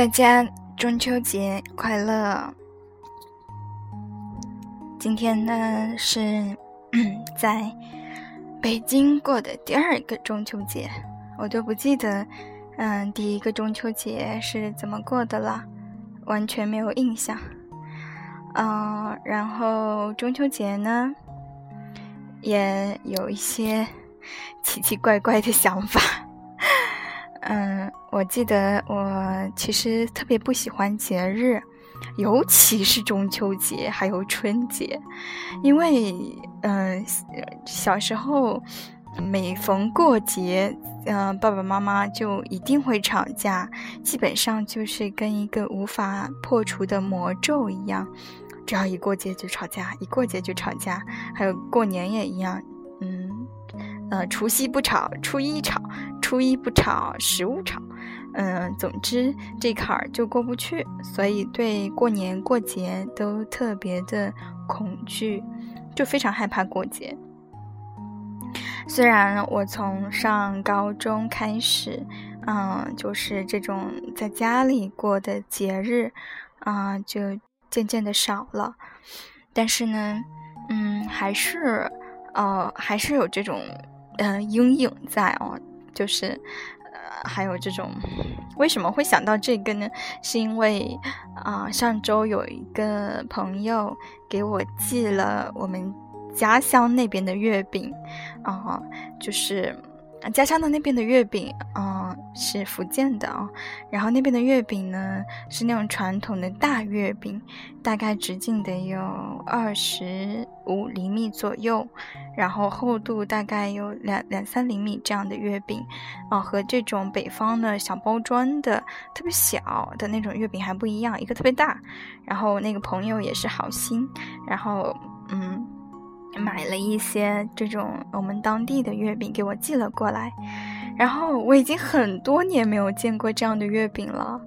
大家中秋节快乐！今天呢是在北京过的第二个中秋节，我都不记得，嗯，第一个中秋节是怎么过的了，完全没有印象。嗯，然后中秋节呢，也有一些奇奇怪怪的想法。嗯，我记得我其实特别不喜欢节日，尤其是中秋节还有春节，因为嗯，小时候每逢过节，嗯，爸爸妈妈就一定会吵架，基本上就是跟一个无法破除的魔咒一样，只要一过节就吵架，一过节就吵架，还有过年也一样，嗯，呃，除夕不吵，初一吵。初一不吵，十五吵，嗯，总之这坎儿就过不去，所以对过年过节都特别的恐惧，就非常害怕过节。虽然我从上高中开始，嗯，就是这种在家里过的节日，啊，就渐渐的少了，但是呢，嗯，还是，呃，还是有这种，嗯，阴影在哦。就是，呃，还有这种，为什么会想到这个呢？是因为啊，上周有一个朋友给我寄了我们家乡那边的月饼，啊，就是。啊家乡的那边的月饼，嗯，是福建的啊。然后那边的月饼呢，是那种传统的大月饼，大概直径得有二十五厘米左右，然后厚度大概有两两三厘米这样的月饼，啊，和这种北方的小包装的特别小的那种月饼还不一样，一个特别大。然后那个朋友也是好心，然后嗯。买了一些这种我们当地的月饼给我寄了过来，然后我已经很多年没有见过这样的月饼了，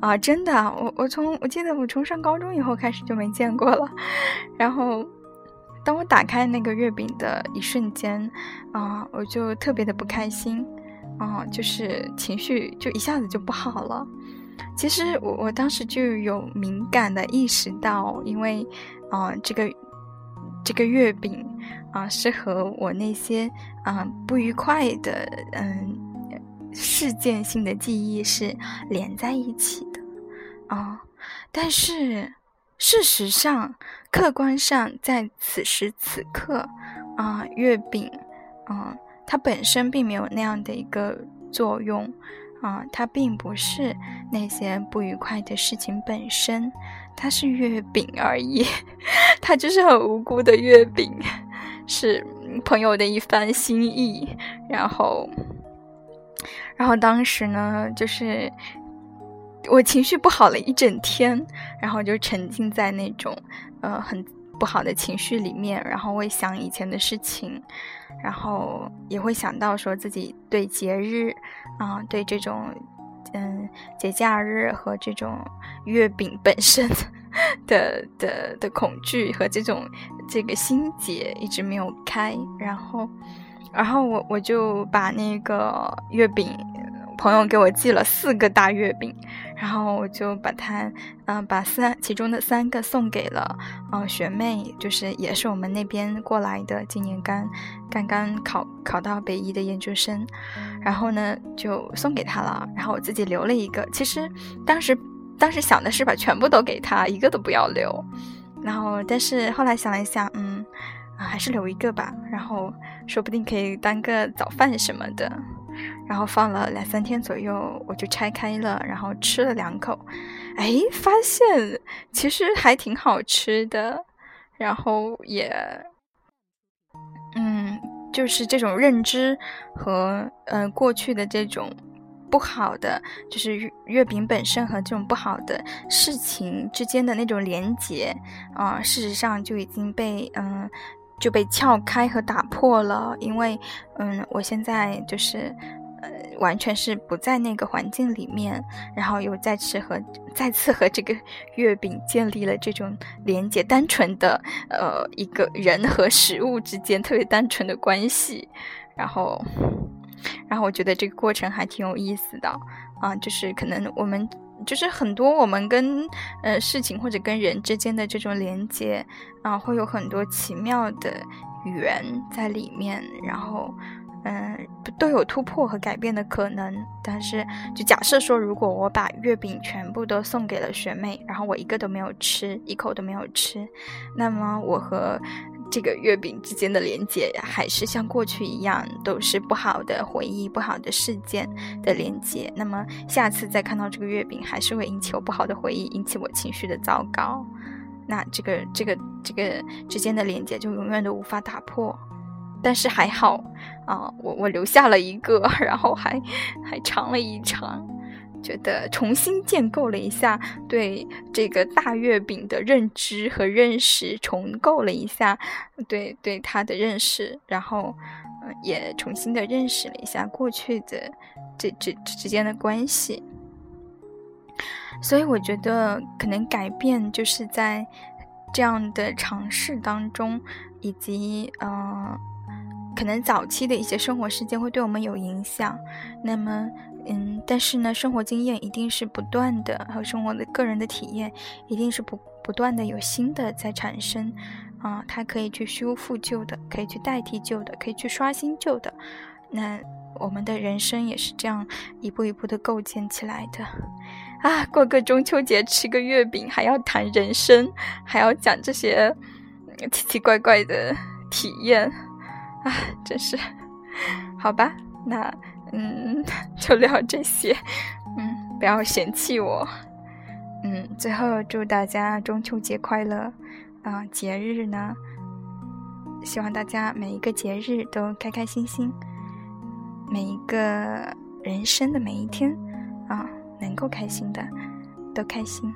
啊，真的，我我从我记得我从上高中以后开始就没见过了，然后当我打开那个月饼的一瞬间，啊，我就特别的不开心，啊，就是情绪就一下子就不好了。其实我我当时就有敏感的意识到，因为啊这个。这个月饼啊，是和我那些啊不愉快的嗯事件性的记忆是连在一起的啊。但是事实上，客观上，在此时此刻啊，月饼啊，它本身并没有那样的一个作用啊，它并不是那些不愉快的事情本身。它是月饼而已，它就是很无辜的月饼，是朋友的一番心意。然后，然后当时呢，就是我情绪不好了一整天，然后就沉浸在那种呃很不好的情绪里面，然后会想以前的事情，然后也会想到说自己对节日啊，对这种。嗯，节假日和这种月饼本身 的的的恐惧和这种这个心结一直没有开，然后，然后我我就把那个月饼。朋友给我寄了四个大月饼，然后我就把它，嗯，把三其中的三个送给了，嗯，学妹，就是也是我们那边过来的，今年刚刚刚考考到北医的研究生，然后呢就送给她了，然后我自己留了一个。其实当时当时想的是把全部都给他，一个都不要留，然后但是后来想了一想，嗯，啊还是留一个吧，然后说不定可以当个早饭什么的。然后放了两三天左右，我就拆开了，然后吃了两口，哎，发现其实还挺好吃的。然后也，嗯，就是这种认知和呃过去的这种不好的，就是月饼本身和这种不好的事情之间的那种连结啊，事实上就已经被嗯就被撬开和打破了。因为嗯，我现在就是。呃，完全是不在那个环境里面，然后又再次和再次和这个 月饼建立了这种连接，单纯的呃一个人和食物之间特别单纯的关系，然后，然后我觉得这个过程还挺有意思的啊，就是可能我们就是很多我们跟呃事情或者跟人之间的这种连接啊，会有很多奇妙的缘在里面，然后。嗯，都有突破和改变的可能。但是，就假设说，如果我把月饼全部都送给了学妹，然后我一个都没有吃，一口都没有吃，那么我和这个月饼之间的连接还是像过去一样，都是不好的回忆、不好的事件的连接。那么下次再看到这个月饼，还是会引起我不好的回忆，引起我情绪的糟糕。那这个、这个、这个之间的连接就永远都无法打破。但是还好，啊，我我留下了一个，然后还还尝了一尝，觉得重新建构了一下对这个大月饼的认知和认识，重构了一下对对它的认识，然后嗯，也重新的认识了一下过去的这这之间的关系。所以我觉得可能改变就是在这样的尝试当中，以及嗯。可能早期的一些生活事件会对我们有影响，那么，嗯，但是呢，生活经验一定是不断的，还有生活的个人的体验一定是不不断的有新的在产生，啊，它可以去修复旧的，可以去代替旧的，可以去刷新旧的，那我们的人生也是这样一步一步的构建起来的，啊，过个中秋节吃个月饼，还要谈人生，还要讲这些奇奇怪怪的体验。啊，真是，好吧，那嗯，就聊这些，嗯，不要嫌弃我，嗯，最后祝大家中秋节快乐，啊，节日呢，希望大家每一个节日都开开心心，每一个人生的每一天，啊，能够开心的都开心。